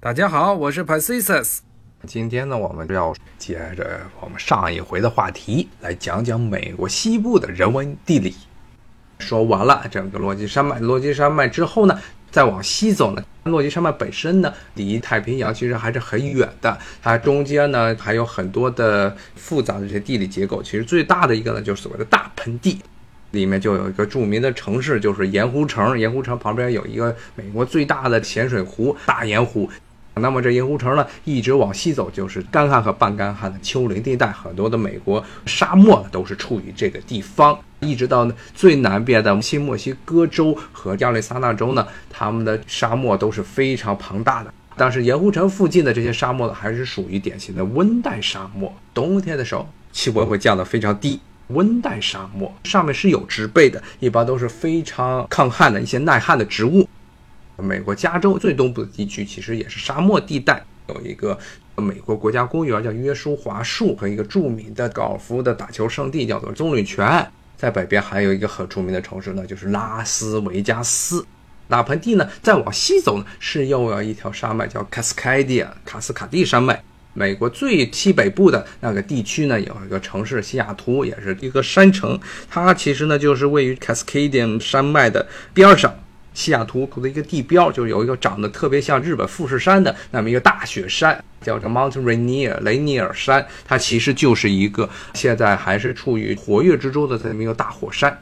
大家好，我是 p a c i s s。今天呢，我们要接着我们上一回的话题来讲讲美国西部的人文地理。说完了整个落基山脉，落基山脉之后呢，再往西走呢，落基山脉本身呢，离太平洋其实还是很远的。它中间呢，还有很多的复杂的这些地理结构。其实最大的一个呢，就是所谓的大盆地，里面就有一个著名的城市，就是盐湖城。盐湖城旁边有一个美国最大的咸水湖——大盐湖。那么这盐湖城呢，一直往西走就是干旱和半干旱的丘陵地带，很多的美国沙漠都是处于这个地方。一直到最南边的新墨西哥州和亚利桑那州呢，他们的沙漠都是非常庞大的。但是盐湖城附近的这些沙漠呢，还是属于典型的温带沙漠，冬天的时候气温会降得非常低。温带沙漠上面是有植被的，一般都是非常抗旱的一些耐旱的植物。美国加州最东部的地区其实也是沙漠地带，有一个美国国家公园叫约书华树和一个著名的高尔夫的打球圣地叫做棕榈泉。在北边还有一个很著名的城市呢，就是拉斯维加斯。大盆地呢，再往西走呢，是又有一条山脉叫卡斯卡迪亚卡斯卡蒂山脉。美国最西北部的那个地区呢，有一个城市西雅图，也是一个山城。它其实呢，就是位于 Cascadian 山脉的边上。西雅图的一个地标，就是有一个长得特别像日本富士山的那么一个大雪山，叫做 Mount Rainier 雷尼尔山。它其实就是一个现在还是处于活跃之中的这么一个大火山。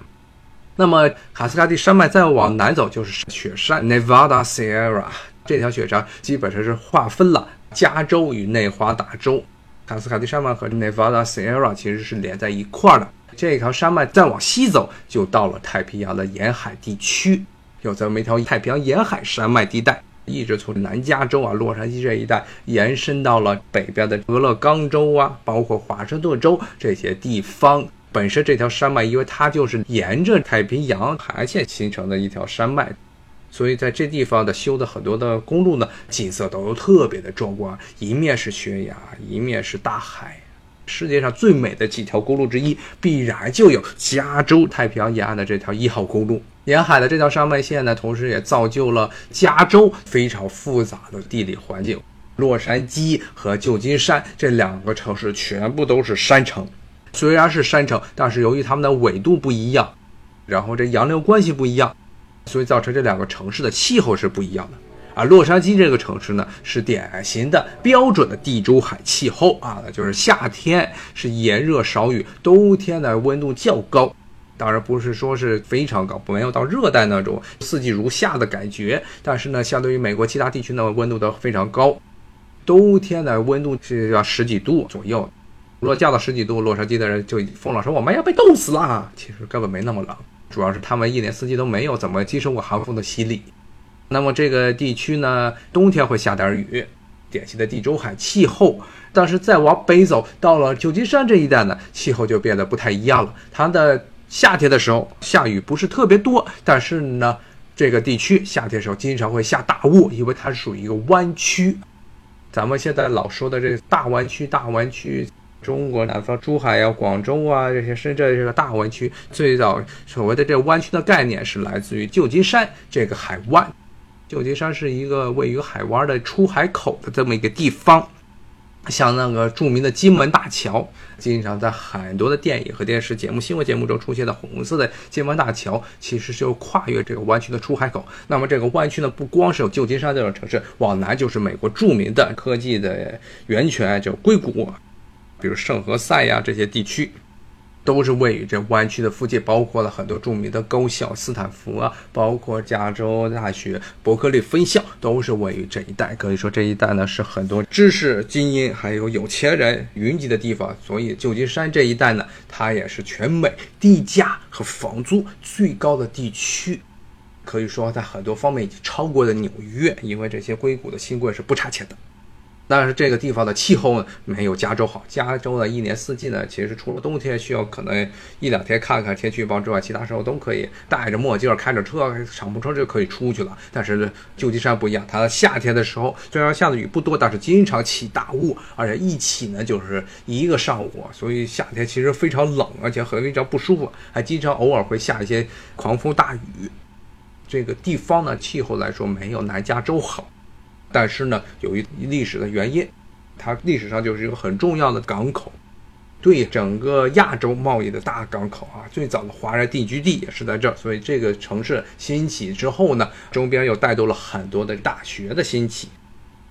那么卡斯卡蒂山脉再往南走就是雪山 Nevada Sierra，这条雪山基本上是划分了加州与内华达州。卡斯卡蒂山脉和 Nevada Sierra 其实是连在一块儿的。这条山脉再往西走，就到了太平洋的沿海地区。有这么一条太平洋沿海山脉地带，一直从南加州啊、洛杉矶这一带延伸到了北边的俄勒冈州啊，包括华盛顿州这些地方。本身这条山脉，因为它就是沿着太平洋海岸线形成的一条山脉，所以在这地方的修的很多的公路呢，景色都特别的壮观，一面是悬崖，一面是大海。世界上最美的几条公路之一，必然就有加州太平洋沿岸的这条一号公路。沿海的这条山脉线呢，同时也造就了加州非常复杂的地理环境。洛杉矶和旧金山这两个城市全部都是山城，虽然是山城，但是由于它们的纬度不一样，然后这洋流关系不一样，所以造成这两个城市的气候是不一样的。啊，洛杉矶这个城市呢，是典型的标准的地中海气候啊，就是夏天是炎热少雨，冬天呢温度较高，当然不是说是非常高，没有到热带那种四季如夏的感觉，但是呢，相对于美国其他地区呢，温度都非常高，冬天的温度是要十几度左右，如果降到十几度，洛杉矶的人就疯了，说我们要被冻死了。其实根本没那么冷，主要是他们一年四季都没有怎么接受过寒风的洗礼。那么这个地区呢，冬天会下点雨，典型的地中海气候。但是再往北走，到了旧金山这一带呢，气候就变得不太一样了。它的夏天的时候下雨不是特别多，但是呢，这个地区夏天的时候经常会下大雾，因为它是属于一个湾区。咱们现在老说的这个大湾区，大湾区，中国南方珠海啊、广州啊这些深圳这个大湾区，最早所谓的这个湾区的概念是来自于旧金山这个海湾。旧金山是一个位于海湾的出海口的这么一个地方，像那个著名的金门大桥，经常在很多的电影和电视节目、新闻节目中出现的红色的金门大桥，其实就跨越这个湾区的出海口。那么这个湾区呢，不光是有旧金山这种城市，往南就是美国著名的科技的源泉，就硅谷，比如圣何塞呀这些地区。都是位于这湾区的附近，包括了很多著名的高校，斯坦福啊，包括加州大学伯克利分校，都是位于这一带。可以说这一带呢是很多知识精英还有有钱人云集的地方。所以旧金山这一带呢，它也是全美地价和房租最高的地区，可以说在很多方面已经超过了纽约，因为这些硅谷的新贵是不差钱的。但是这个地方的气候呢，没有加州好。加州呢，一年四季呢，其实除了冬天需要可能一两天看看天气预报之外，其他时候都可以戴着墨镜、开着车、敞篷车就可以出去了。但是旧金山不一样，它夏天的时候虽然下的雨不多，但是经常起大雾，而且一起呢就是一个上午，所以夏天其实非常冷，而且很非常不舒服，还经常偶尔会下一些狂风大雨。这个地方呢，气候来说没有南加州好。但是呢，由于历史的原因，它历史上就是一个很重要的港口，对整个亚洲贸易的大港口啊。最早的华人定居地也是在这儿，所以这个城市兴起之后呢，周边又带动了很多的大学的兴起。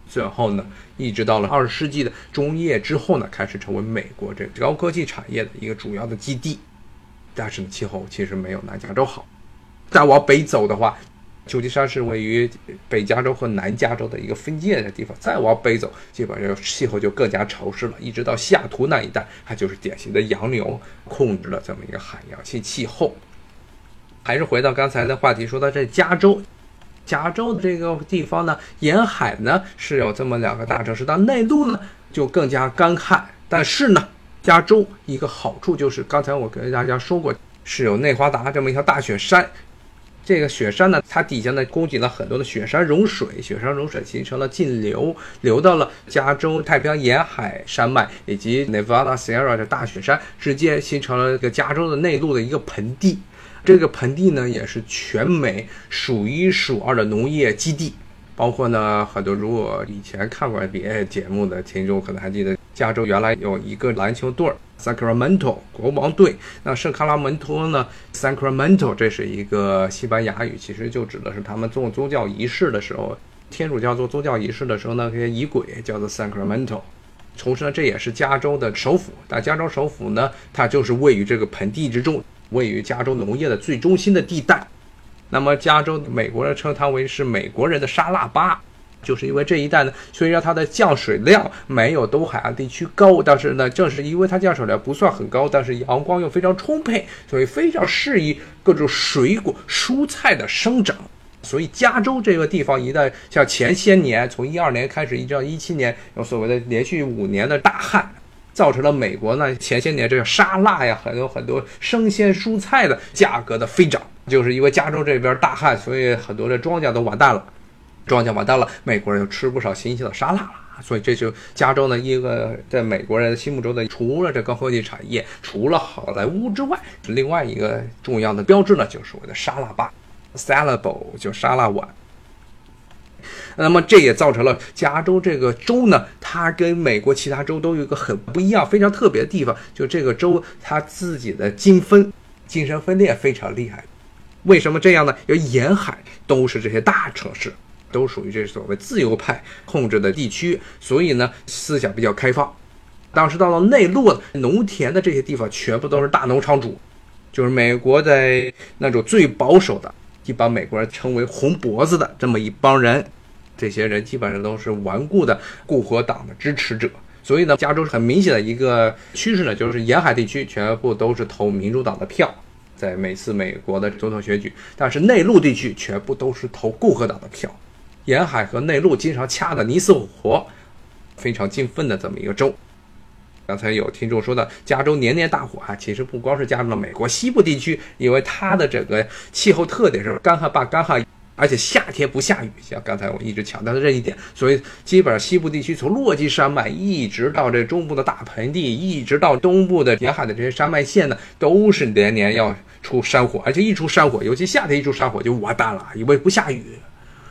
最后呢，一直到了二十世纪的中叶之后呢，开始成为美国这高科技产业的一个主要的基地。但是呢，气候其实没有南加州好。再往北走的话，旧金山是位于北加州和南加州的一个分界的地方。再往北走，基本上气候就更加潮湿了。一直到西雅图那一带，它就是典型的洋流控制了这么一个海洋性气候。还是回到刚才的话题，说到这加州，加州的这个地方呢，沿海呢是有这么两个大城市，但内陆呢就更加干旱。但是呢，加州一个好处就是，刚才我跟大家说过，是有内华达这么一条大雪山。这个雪山呢，它底下呢供给了很多的雪山融水，雪山融水形成了径流，流到了加州太平洋沿海山脉以及 Nevada Sierra 的大雪山之间，形成了一个加州的内陆的一个盆地。这个盆地呢，也是全美数一数二的农业基地。包括呢，很多如果以前看过 NBA 节目的听众，可能还记得加州原来有一个篮球队 Sacramento 国王队。那圣卡拉门托呢，Sacramento 这是一个西班牙语，其实就指的是他们做宗教仪式的时候，天主教做宗教仪式的时候呢，这些仪轨叫做 Sacramento。同时呢，这也是加州的首府。但加州首府呢，它就是位于这个盆地之中，位于加州农业的最中心的地带。那么，加州美国人称它为是美国人的沙拉巴，就是因为这一带呢，虽然它的降水量没有东海岸地区高，但是呢，正是因为它降水量不算很高，但是阳光又非常充沛，所以非常适宜各种水果、蔬菜的生长。所以，加州这个地方一旦像前些年，从一二年开始一直到一七年，有所谓的连续五年的大旱，造成了美国呢前些年这个沙拉呀，很多很多生鲜蔬菜的价格的飞涨。就是因为加州这边大旱，所以很多的庄稼都完蛋了，庄稼完蛋了，美国人就吃不少新鲜的沙拉了。所以这就加州呢一个在美国人心目中的，除了这高科技产业，除了好莱坞之外，另外一个重要的标志呢，就是所谓的沙拉吧，salad bowl 就沙拉碗。那么这也造成了加州这个州呢，它跟美国其他州都有一个很不一样、非常特别的地方，就这个州它自己的精分、精神分裂非常厉害。为什么这样呢？因为沿海都是这些大城市，都属于这所谓自由派控制的地区，所以呢思想比较开放。当时到了内陆农田的这些地方，全部都是大农场主，就是美国的那种最保守的，一般美国人称为“红脖子”的这么一帮人。这些人基本上都是顽固的共和党的支持者，所以呢，加州很明显的一个趋势呢，就是沿海地区全部都是投民主党的票。在每次美国的总统选举，但是内陆地区全部都是投共和党的票，沿海和内陆经常掐得你死我活，非常兴奋的这么一个州。刚才有听众说的加州年年大火啊，其实不光是加入了美国西部地区，因为它的整个气候特点是干旱霸干旱。而且夏天不下雨，像刚才我一直强调的这一点，所以基本上西部地区从落基山脉一直到这中部的大盆地，一直到东部的沿海的这些山脉线呢，都是连年要出山火，而且一出山火，尤其夏天一出山火就完蛋了，因为不下雨。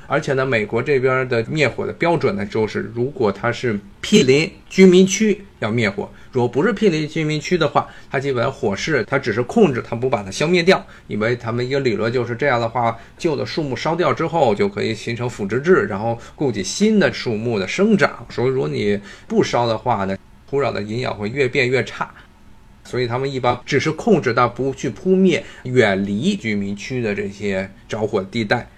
而且呢，美国这边的灭火的标准呢，就是如果它是毗邻居民区要灭火，如果不是毗邻居民区的话，它基本火势它只是控制，它不把它消灭掉。因为他们一个理论就是这样的话，旧的树木烧掉之后就可以形成腐殖质，然后供给新的树木的生长。所以如果你不烧的话呢，土壤的营养会越变越差。所以他们一般只是控制，但不去扑灭远离居民区的这些着火地带。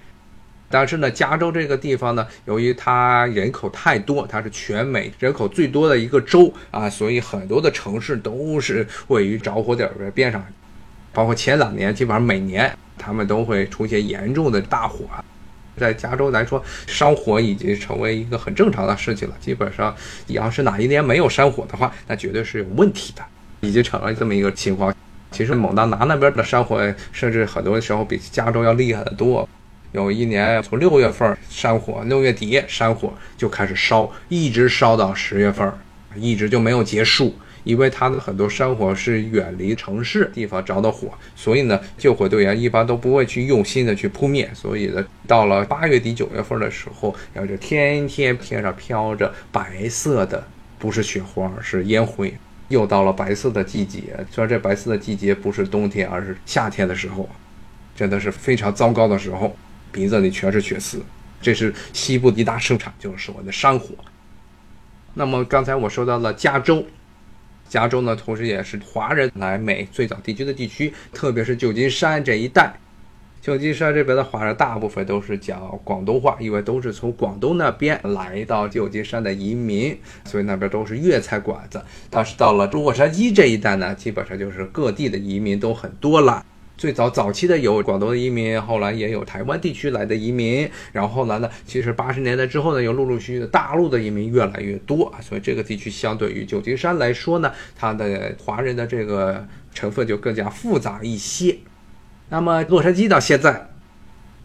但是呢，加州这个地方呢，由于它人口太多，它是全美人口最多的一个州啊，所以很多的城市都是位于着火点的边上。包括前两年，基本上每年他们都会出现严重的大火。在加州来说，山火已经成为一个很正常的事情了。基本上，你要是哪一年没有山火的话，那绝对是有问题的，已经成了这么一个情况。其实蒙大拿那边的山火，甚至很多时候比加州要厉害得多。有一年从六月份山火，六月底山火就开始烧，一直烧到十月份，一直就没有结束。因为它的很多山火是远离城市地方着的火，所以呢，救火队员一般都不会去用心的去扑灭。所以呢，到了八月底九月份的时候，然后就天天天上飘着白色的，不是雪花，是烟灰。又到了白色的季节，虽然这白色的季节不是冬天，而是夏天的时候，真的是非常糟糕的时候，鼻子里全是血丝。这是西部一大盛产，就是我的山火。那么刚才我说到了加州，加州呢，同时也是华人来美最早定居的地区，特别是旧金山这一带。旧金山这边的华人大部分都是讲广东话，因为都是从广东那边来到旧金山的移民，所以那边都是粤菜馆子。但是到了洛杉矶这一带呢，基本上就是各地的移民都很多了。最早早期的有广东的移民，后来也有台湾地区来的移民，然后后来呢，其实八十年代之后呢，又陆陆续续的大陆的移民越来越多啊，所以这个地区相对于旧金山来说呢，它的华人的这个成分就更加复杂一些。那么洛杉矶到现在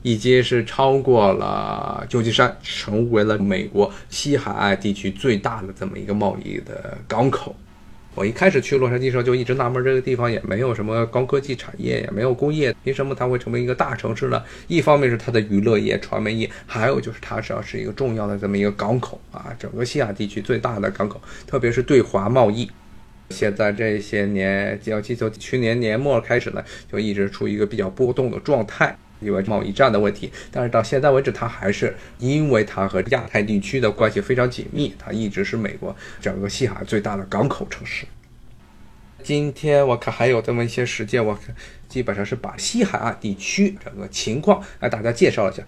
已经是超过了旧金山，成为了美国西海岸地区最大的这么一个贸易的港口。我一开始去洛杉矶时候就一直纳闷，这个地方也没有什么高科技产业，也没有工业，凭什么它会成为一个大城市呢？一方面是它的娱乐业、传媒业，还有就是它实际上是一个重要的这么一个港口啊，整个西亚地区最大的港口，特别是对华贸易。现在这些年，要记从去年年末开始呢，就一直处于一个比较波动的状态。因为贸易战的问题，但是到现在为止，它还是因为它和亚太地区的关系非常紧密，它一直是美国整个西海岸最大的港口城市。今天我看还有这么一些时间，我看基本上是把西海岸地区整个情况来大家介绍一下。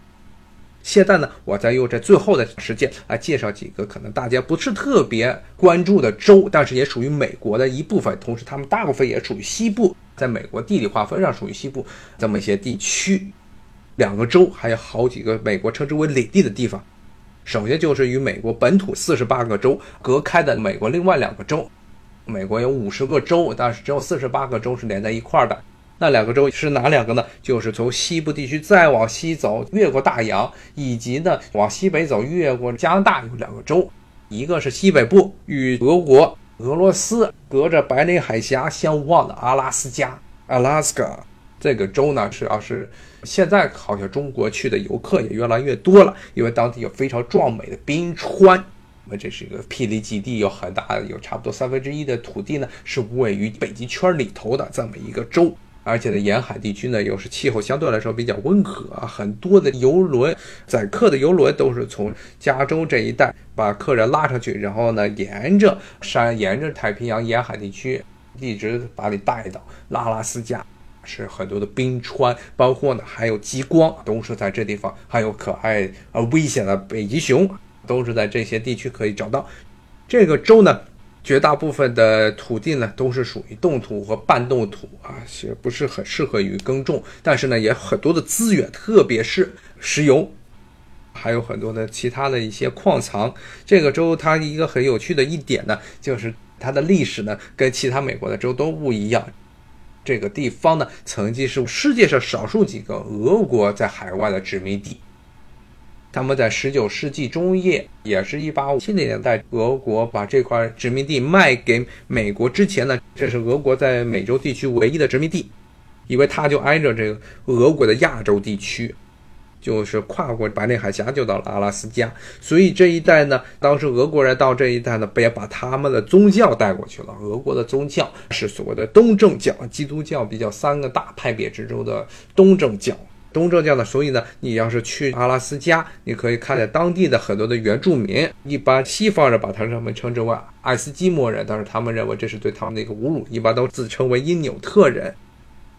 现在呢，我再用这最后的时间来介绍几个可能大家不是特别关注的州，但是也属于美国的一部分，同时他们大部分也属于西部，在美国地理划分上属于西部这么一些地区。两个州还有好几个美国称之为领地的地方，首先就是与美国本土四十八个州隔开的美国另外两个州。美国有五十个州，但是只有四十八个州是连在一块儿的。那两个州是哪两个呢？就是从西部地区再往西走，越过大洋，以及呢往西北走，越过加拿大有两个州，一个是西北部与俄国、俄罗斯隔着白令海峡相望的阿拉斯加 （Alaska）。这个州呢，主要是现在好像中国去的游客也越来越多了，因为当地有非常壮美的冰川。那这是一个霹雳基地，有很大的，有差不多三分之一的土地呢是位于北极圈里头的这么一个州，而且呢沿海地区呢又是气候相对来说比较温和，很多的游轮载客的游轮都是从加州这一带把客人拉上去，然后呢沿着山，沿着太平洋沿海地区一直把你带到阿拉斯加。是很多的冰川，包括呢还有极光，都是在这地方。还有可爱而危险的北极熊，都是在这些地区可以找到。这个州呢，绝大部分的土地呢都是属于冻土和半冻土啊，也不是很适合于耕种。但是呢，也很多的资源，特别是石油，还有很多的其他的一些矿藏。这个州它一个很有趣的一点呢，就是它的历史呢跟其他美国的州都不一样。这个地方呢，曾经是世界上少数几个俄国在海外的殖民地。他们在十九世纪中叶，也是一八五七年代，俄国把这块殖民地卖给美国之前呢，这是俄国在美洲地区唯一的殖民地，因为它就挨着这个俄国的亚洲地区。就是跨过白令海峡就到了阿拉斯加，所以这一带呢，当时俄国人到这一带呢，也把他们的宗教带过去了。俄国的宗教是所谓的东正教，基督教比较三个大派别之中的东正教。东正教呢，所以呢，你要是去阿拉斯加，你可以看见当地的很多的原住民，一般西方人把他们称之为爱斯基摩人，但是他们认为这是对他们的一个侮辱，一般都自称为因纽特人。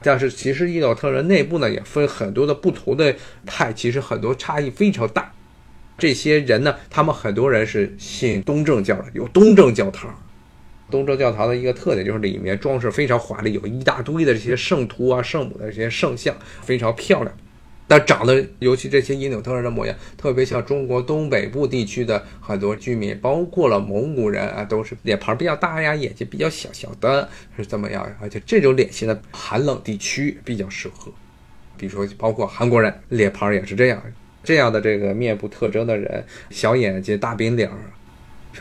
但是其实伊纽特人内部呢也分很多的不同的派，其实很多差异非常大。这些人呢，他们很多人是信东正教的，有东正教堂。东正教堂的一个特点就是里面装饰非常华丽，有一大堆的这些圣徒啊、圣母的这些圣像，非常漂亮。但长得，尤其这些因纽特人的模样，特别像中国东北部地区的很多居民，包括了蒙古人啊，都是脸盘比较大呀，眼睛比较小小的，是怎么样？而且这种脸型的寒冷地区比较适合，比如说包括韩国人，脸盘也是这样，这样的这个面部特征的人，小眼睛、大饼脸，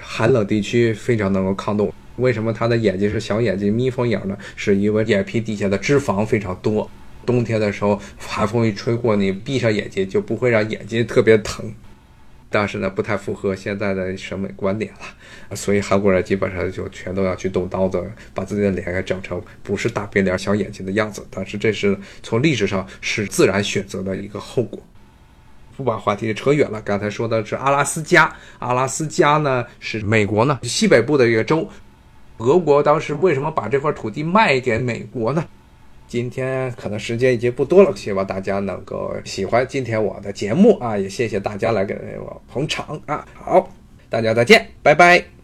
寒冷地区非常能够抗冻。为什么他的眼睛是小眼睛、眯缝眼呢？是因为眼皮底下的脂肪非常多，冬天的时候寒风一吹过，你闭上眼睛就不会让眼睛特别疼。但是呢，不太符合现在的审美观点了，所以韩国人基本上就全都要去动刀子，把自己的脸给整成不是大变脸、小眼睛的样子。但是这是从历史上是自然选择的一个后果。不把话题扯远了，刚才说的是阿拉斯加，阿拉斯加呢是美国呢西北部的一个州。俄国当时为什么把这块土地卖给美国呢？今天可能时间已经不多了，希望大家能够喜欢今天我的节目啊！也谢谢大家来给我捧场啊！好，大家再见，拜拜。